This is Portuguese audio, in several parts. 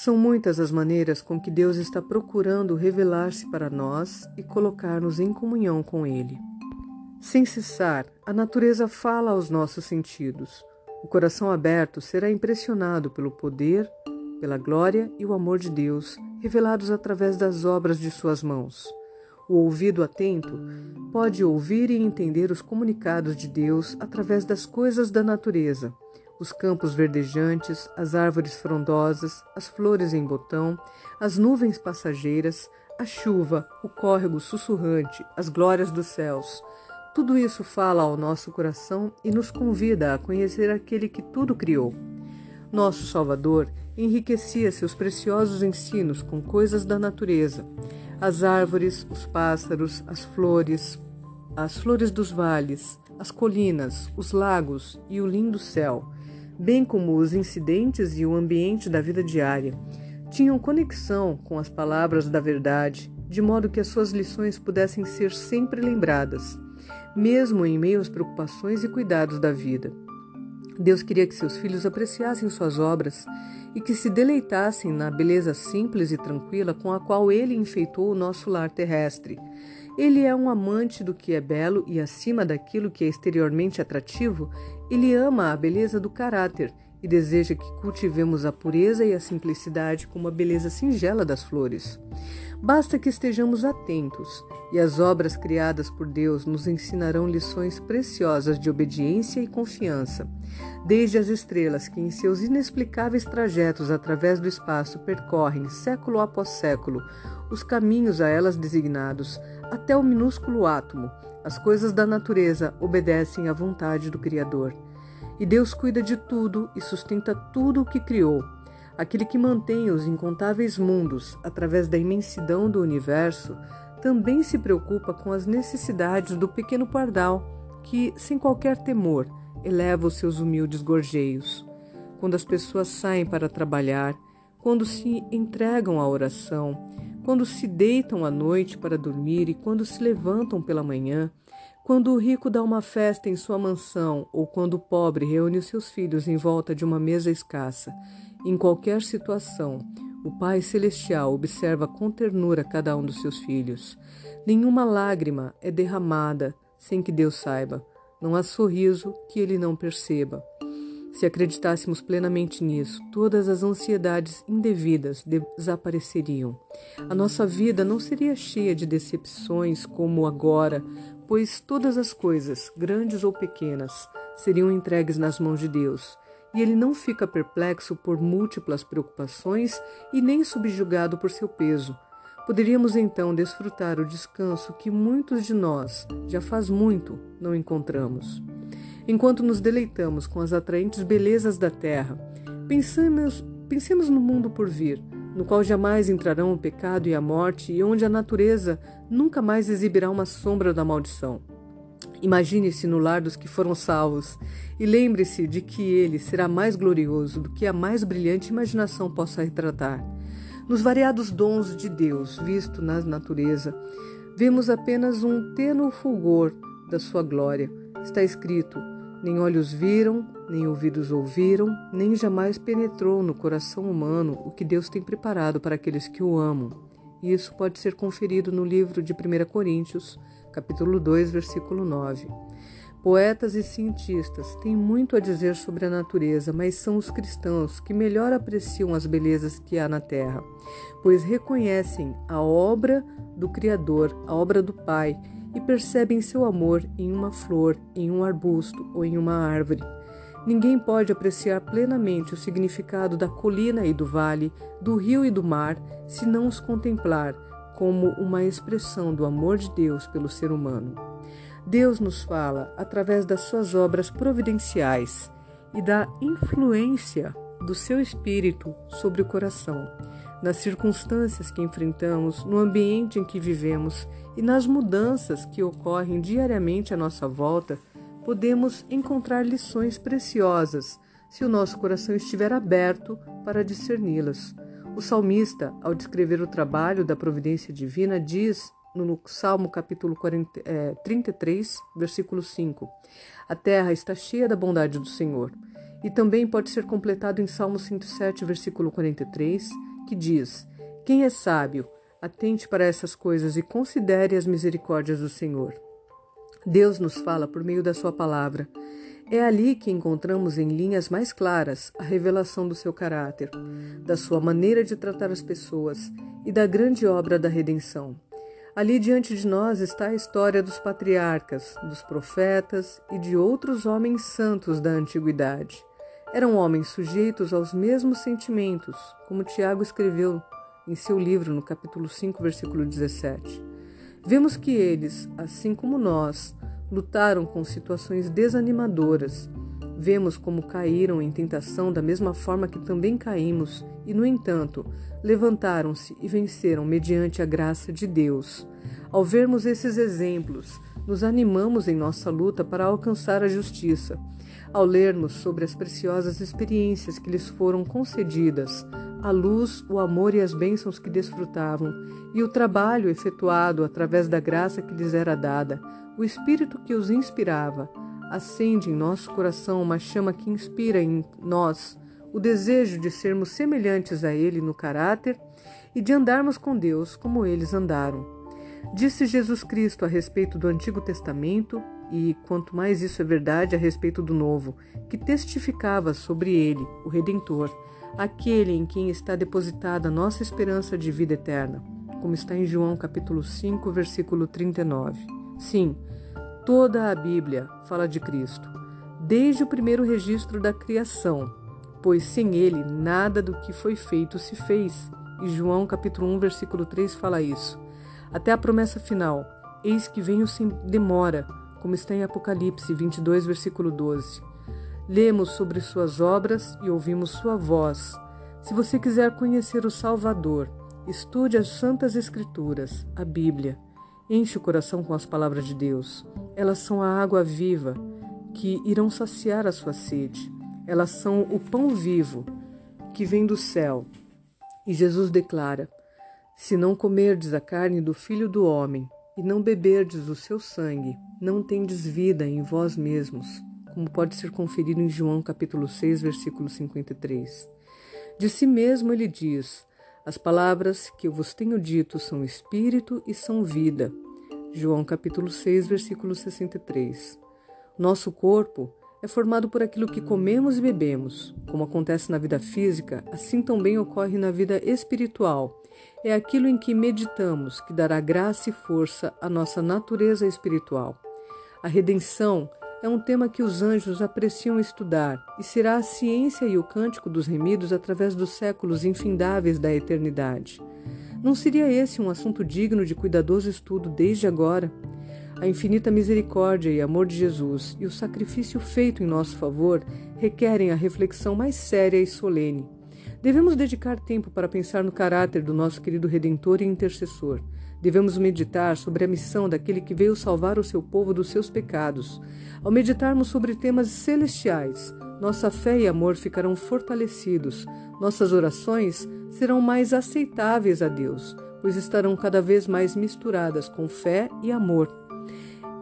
São muitas as maneiras com que Deus está procurando revelar-se para nós e colocar-nos em comunhão com Ele. Sem cessar, a natureza fala aos nossos sentidos. O coração aberto será impressionado pelo poder, pela glória e o amor de Deus revelados através das obras de suas mãos. O ouvido atento pode ouvir e entender os comunicados de Deus através das coisas da natureza os campos verdejantes, as árvores frondosas, as flores em botão, as nuvens passageiras, a chuva, o córrego sussurrante, as glórias dos céus. Tudo isso fala ao nosso coração e nos convida a conhecer aquele que tudo criou. Nosso Salvador enriquecia seus preciosos ensinos com coisas da natureza, as árvores, os pássaros, as flores, as flores dos vales, as colinas, os lagos e o lindo céu bem como os incidentes e o ambiente da vida diária, tinham conexão com as palavras da verdade, de modo que as suas lições pudessem ser sempre lembradas, mesmo em meio às preocupações e cuidados da vida. Deus queria que seus filhos apreciassem suas obras e que se deleitassem na beleza simples e tranquila com a qual ele enfeitou o nosso lar terrestre. Ele é um amante do que é belo e, acima daquilo que é exteriormente atrativo, ele ama a beleza do caráter e deseja que cultivemos a pureza e a simplicidade como a beleza singela das flores. Basta que estejamos atentos, e as obras criadas por Deus nos ensinarão lições preciosas de obediência e confiança. Desde as estrelas que, em seus inexplicáveis trajetos através do espaço, percorrem, século após século, os caminhos a elas designados, até o minúsculo átomo, as coisas da natureza obedecem à vontade do Criador. E Deus cuida de tudo e sustenta tudo o que criou. Aquele que mantém os incontáveis mundos através da imensidão do universo também se preocupa com as necessidades do pequeno pardal, que, sem qualquer temor, eleva os seus humildes gorjeios. Quando as pessoas saem para trabalhar, quando se entregam à oração, quando se deitam à noite para dormir e quando se levantam pela manhã, quando o rico dá uma festa em sua mansão ou quando o pobre reúne os seus filhos em volta de uma mesa escassa, em qualquer situação, o Pai Celestial observa com ternura cada um dos seus filhos. Nenhuma lágrima é derramada sem que Deus saiba. Não há sorriso que ele não perceba. Se acreditássemos plenamente nisso, todas as ansiedades indevidas desapareceriam. A nossa vida não seria cheia de decepções como agora, pois todas as coisas, grandes ou pequenas, seriam entregues nas mãos de Deus. E ele não fica perplexo por múltiplas preocupações e nem subjugado por seu peso. Poderíamos então desfrutar o descanso que muitos de nós, já faz muito, não encontramos. Enquanto nos deleitamos com as atraentes belezas da terra, pensemos, pensemos no mundo por vir, no qual jamais entrarão o pecado e a morte e onde a natureza nunca mais exibirá uma sombra da maldição. Imagine-se no lar dos que foram salvos e lembre-se de que ele será mais glorioso do que a mais brilhante imaginação possa retratar. Nos variados dons de Deus visto na natureza, vemos apenas um tênue fulgor da sua glória. Está escrito: nem olhos viram, nem ouvidos ouviram, nem jamais penetrou no coração humano o que Deus tem preparado para aqueles que o amam. Isso pode ser conferido no livro de 1 Coríntios, capítulo 2, versículo 9. Poetas e cientistas têm muito a dizer sobre a natureza, mas são os cristãos que melhor apreciam as belezas que há na terra, pois reconhecem a obra do Criador, a obra do Pai, e percebem seu amor em uma flor, em um arbusto ou em uma árvore. Ninguém pode apreciar plenamente o significado da colina e do vale, do rio e do mar, se não os contemplar como uma expressão do amor de Deus pelo ser humano. Deus nos fala através das suas obras providenciais e da influência do seu espírito sobre o coração nas circunstâncias que enfrentamos, no ambiente em que vivemos e nas mudanças que ocorrem diariamente à nossa volta, podemos encontrar lições preciosas se o nosso coração estiver aberto para discerni-las. O salmista, ao descrever o trabalho da providência divina, diz no Salmo capítulo 40, é, 33, versículo 5: A terra está cheia da bondade do Senhor. E também pode ser completado em Salmo 107, versículo 43, que diz: Quem é sábio, atente para essas coisas e considere as misericórdias do Senhor. Deus nos fala por meio da Sua palavra. É ali que encontramos em linhas mais claras a revelação do seu caráter, da sua maneira de tratar as pessoas e da grande obra da redenção. Ali diante de nós está a história dos patriarcas, dos profetas e de outros homens santos da antiguidade. Eram homens sujeitos aos mesmos sentimentos, como Tiago escreveu em seu livro no capítulo 5, versículo 17. Vemos que eles, assim como nós, lutaram com situações desanimadoras. Vemos como caíram em tentação da mesma forma que também caímos, e, no entanto, levantaram-se e venceram mediante a graça de Deus. Ao vermos esses exemplos, nos animamos em nossa luta para alcançar a justiça ao lermos sobre as preciosas experiências que lhes foram concedidas, a luz, o amor e as bênçãos que desfrutavam, e o trabalho efetuado através da graça que lhes era dada, o espírito que os inspirava, acende em nosso coração uma chama que inspira em nós o desejo de sermos semelhantes a Ele no caráter e de andarmos com Deus como eles andaram. Disse Jesus Cristo a respeito do Antigo Testamento e quanto mais isso é verdade a respeito do novo, que testificava sobre ele, o Redentor, aquele em quem está depositada a nossa esperança de vida eterna, como está em João capítulo 5, versículo 39. Sim, toda a Bíblia fala de Cristo, desde o primeiro registro da criação, pois sem ele nada do que foi feito se fez. E João capítulo 1, versículo 3 fala isso. Até a promessa final: Eis que venho sem demora, como está em Apocalipse 22, versículo 12. Lemos sobre suas obras e ouvimos sua voz. Se você quiser conhecer o Salvador, estude as Santas Escrituras, a Bíblia. Enche o coração com as palavras de Deus. Elas são a água viva que irão saciar a sua sede. Elas são o pão vivo que vem do céu. E Jesus declara: Se não comerdes a carne do Filho do Homem e não beberdes o seu sangue, não tendes vida em vós mesmos, como pode ser conferido em João capítulo 6, versículo 53. De si mesmo ele diz: As palavras que eu vos tenho dito são espírito e são vida. João capítulo 6, versículo 63. Nosso corpo é formado por aquilo que comemos e bebemos. Como acontece na vida física, assim também ocorre na vida espiritual é aquilo em que meditamos que dará graça e força à nossa natureza espiritual. A redenção é um tema que os anjos apreciam estudar e será a ciência e o cântico dos remidos através dos séculos infindáveis da eternidade. Não seria esse um assunto digno de cuidadoso estudo desde agora? A infinita misericórdia e amor de Jesus e o sacrifício feito em nosso favor requerem a reflexão mais séria e solene. Devemos dedicar tempo para pensar no caráter do nosso querido Redentor e intercessor. Devemos meditar sobre a missão daquele que veio salvar o seu povo dos seus pecados. Ao meditarmos sobre temas celestiais, nossa fé e amor ficarão fortalecidos, nossas orações serão mais aceitáveis a Deus, pois estarão cada vez mais misturadas com fé e amor.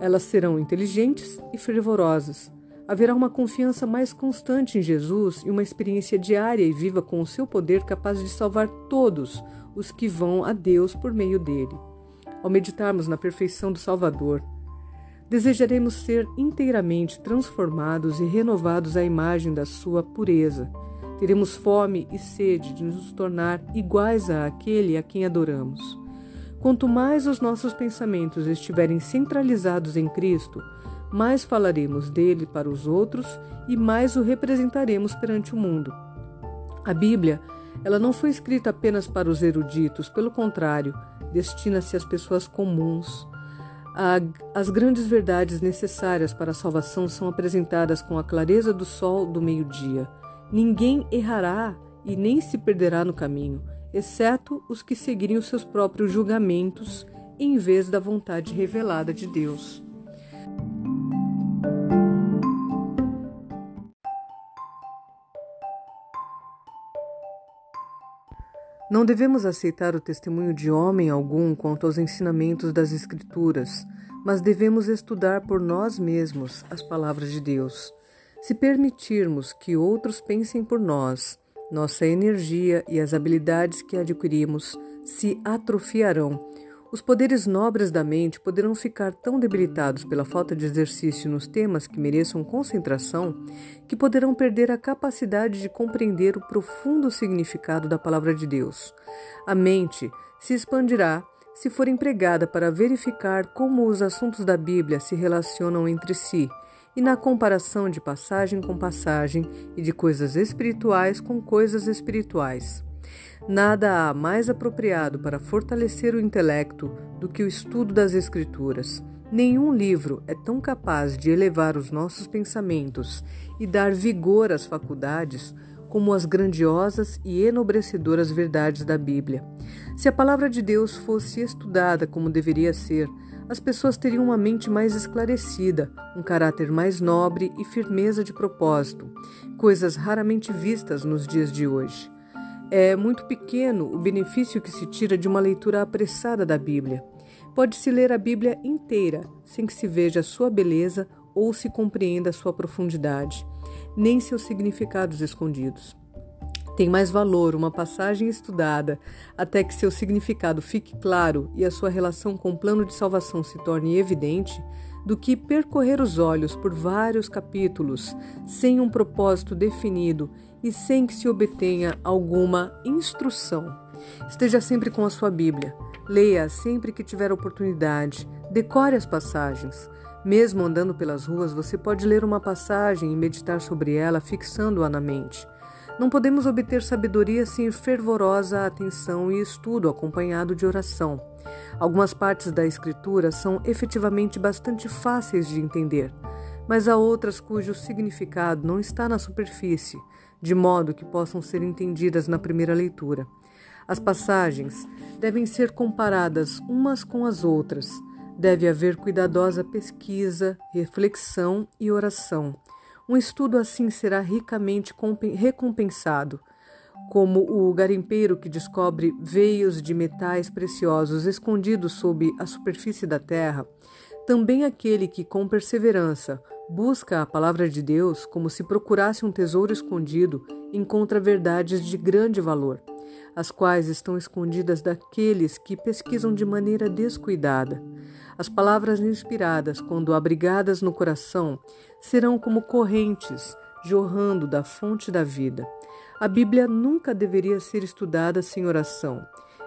Elas serão inteligentes e fervorosas, haverá uma confiança mais constante em Jesus e uma experiência diária e viva com o seu poder capaz de salvar todos os que vão a Deus por meio dele. Ao meditarmos na perfeição do Salvador, desejaremos ser inteiramente transformados e renovados à imagem da sua pureza. Teremos fome e sede de nos tornar iguais a aquele a quem adoramos. Quanto mais os nossos pensamentos estiverem centralizados em Cristo, mais falaremos dele para os outros e mais o representaremos perante o mundo. A Bíblia, ela não foi escrita apenas para os eruditos, pelo contrário, destina-se às pessoas comuns. as grandes verdades necessárias para a salvação são apresentadas com a clareza do sol do meio-dia. Ninguém errará e nem se perderá no caminho, exceto os que seguirem os seus próprios julgamentos em vez da vontade revelada de Deus. Não devemos aceitar o testemunho de homem algum quanto aos ensinamentos das Escrituras, mas devemos estudar por nós mesmos as palavras de Deus. Se permitirmos que outros pensem por nós, nossa energia e as habilidades que adquirimos se atrofiarão. Os poderes nobres da mente poderão ficar tão debilitados pela falta de exercício nos temas que mereçam concentração que poderão perder a capacidade de compreender o profundo significado da palavra de Deus. A mente se expandirá se for empregada para verificar como os assuntos da Bíblia se relacionam entre si e na comparação de passagem com passagem e de coisas espirituais com coisas espirituais. Nada há mais apropriado para fortalecer o intelecto do que o estudo das Escrituras. Nenhum livro é tão capaz de elevar os nossos pensamentos e dar vigor às faculdades como as grandiosas e enobrecedoras verdades da Bíblia. Se a palavra de Deus fosse estudada como deveria ser, as pessoas teriam uma mente mais esclarecida, um caráter mais nobre e firmeza de propósito, coisas raramente vistas nos dias de hoje. É muito pequeno o benefício que se tira de uma leitura apressada da Bíblia. Pode-se ler a Bíblia inteira sem que se veja sua beleza ou se compreenda sua profundidade, nem seus significados escondidos. Tem mais valor uma passagem estudada até que seu significado fique claro e a sua relação com o plano de salvação se torne evidente, do que percorrer os olhos por vários capítulos sem um propósito definido e sem que se obtenha alguma instrução. Esteja sempre com a sua Bíblia. Leia sempre que tiver oportunidade. Decore as passagens. Mesmo andando pelas ruas, você pode ler uma passagem e meditar sobre ela, fixando-a na mente. Não podemos obter sabedoria sem fervorosa atenção e estudo acompanhado de oração. Algumas partes da Escritura são efetivamente bastante fáceis de entender, mas há outras cujo significado não está na superfície, de modo que possam ser entendidas na primeira leitura. As passagens devem ser comparadas umas com as outras. Deve haver cuidadosa pesquisa, reflexão e oração. Um estudo assim será ricamente recompensado, como o garimpeiro que descobre veios de metais preciosos escondidos sob a superfície da terra, também aquele que, com perseverança, busca a palavra de Deus como se procurasse um tesouro escondido, encontra verdades de grande valor, as quais estão escondidas daqueles que pesquisam de maneira descuidada. As palavras inspiradas, quando abrigadas no coração, serão como correntes jorrando da fonte da vida. A Bíblia nunca deveria ser estudada sem oração.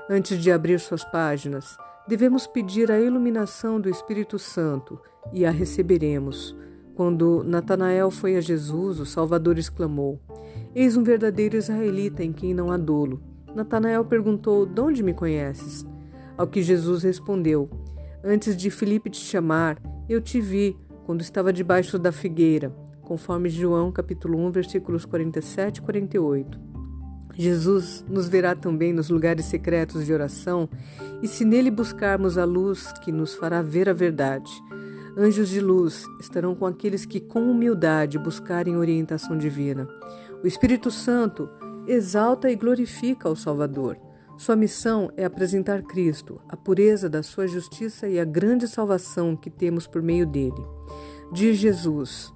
Antes de abrir suas páginas, devemos pedir a iluminação do Espírito Santo e a receberemos. Quando Natanael foi a Jesus, o Salvador exclamou: Eis um verdadeiro israelita em quem não há dolo. Natanael perguntou: De onde me conheces? Ao que Jesus respondeu: Antes de Filipe te chamar, eu te vi quando estava debaixo da figueira, conforme João capítulo 1, versículos 47 e 48. Jesus nos verá também nos lugares secretos de oração, e se nele buscarmos a luz que nos fará ver a verdade. Anjos de luz estarão com aqueles que com humildade buscarem orientação divina. O Espírito Santo exalta e glorifica o Salvador. Sua missão é apresentar Cristo, a pureza da sua justiça e a grande salvação que temos por meio dele. Diz Jesus: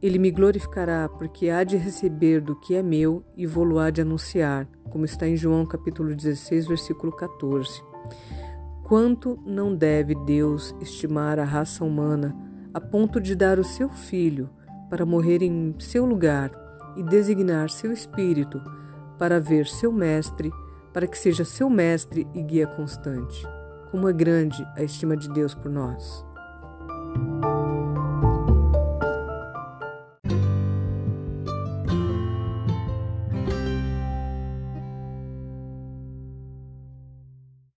Ele me glorificará, porque há de receber do que é meu e vou-lo há de anunciar, como está em João capítulo 16, versículo 14. Quanto não deve Deus estimar a raça humana a ponto de dar o seu filho para morrer em seu lugar e designar seu espírito para ver seu mestre para que seja seu mestre e guia constante. Como é grande a estima de Deus por nós.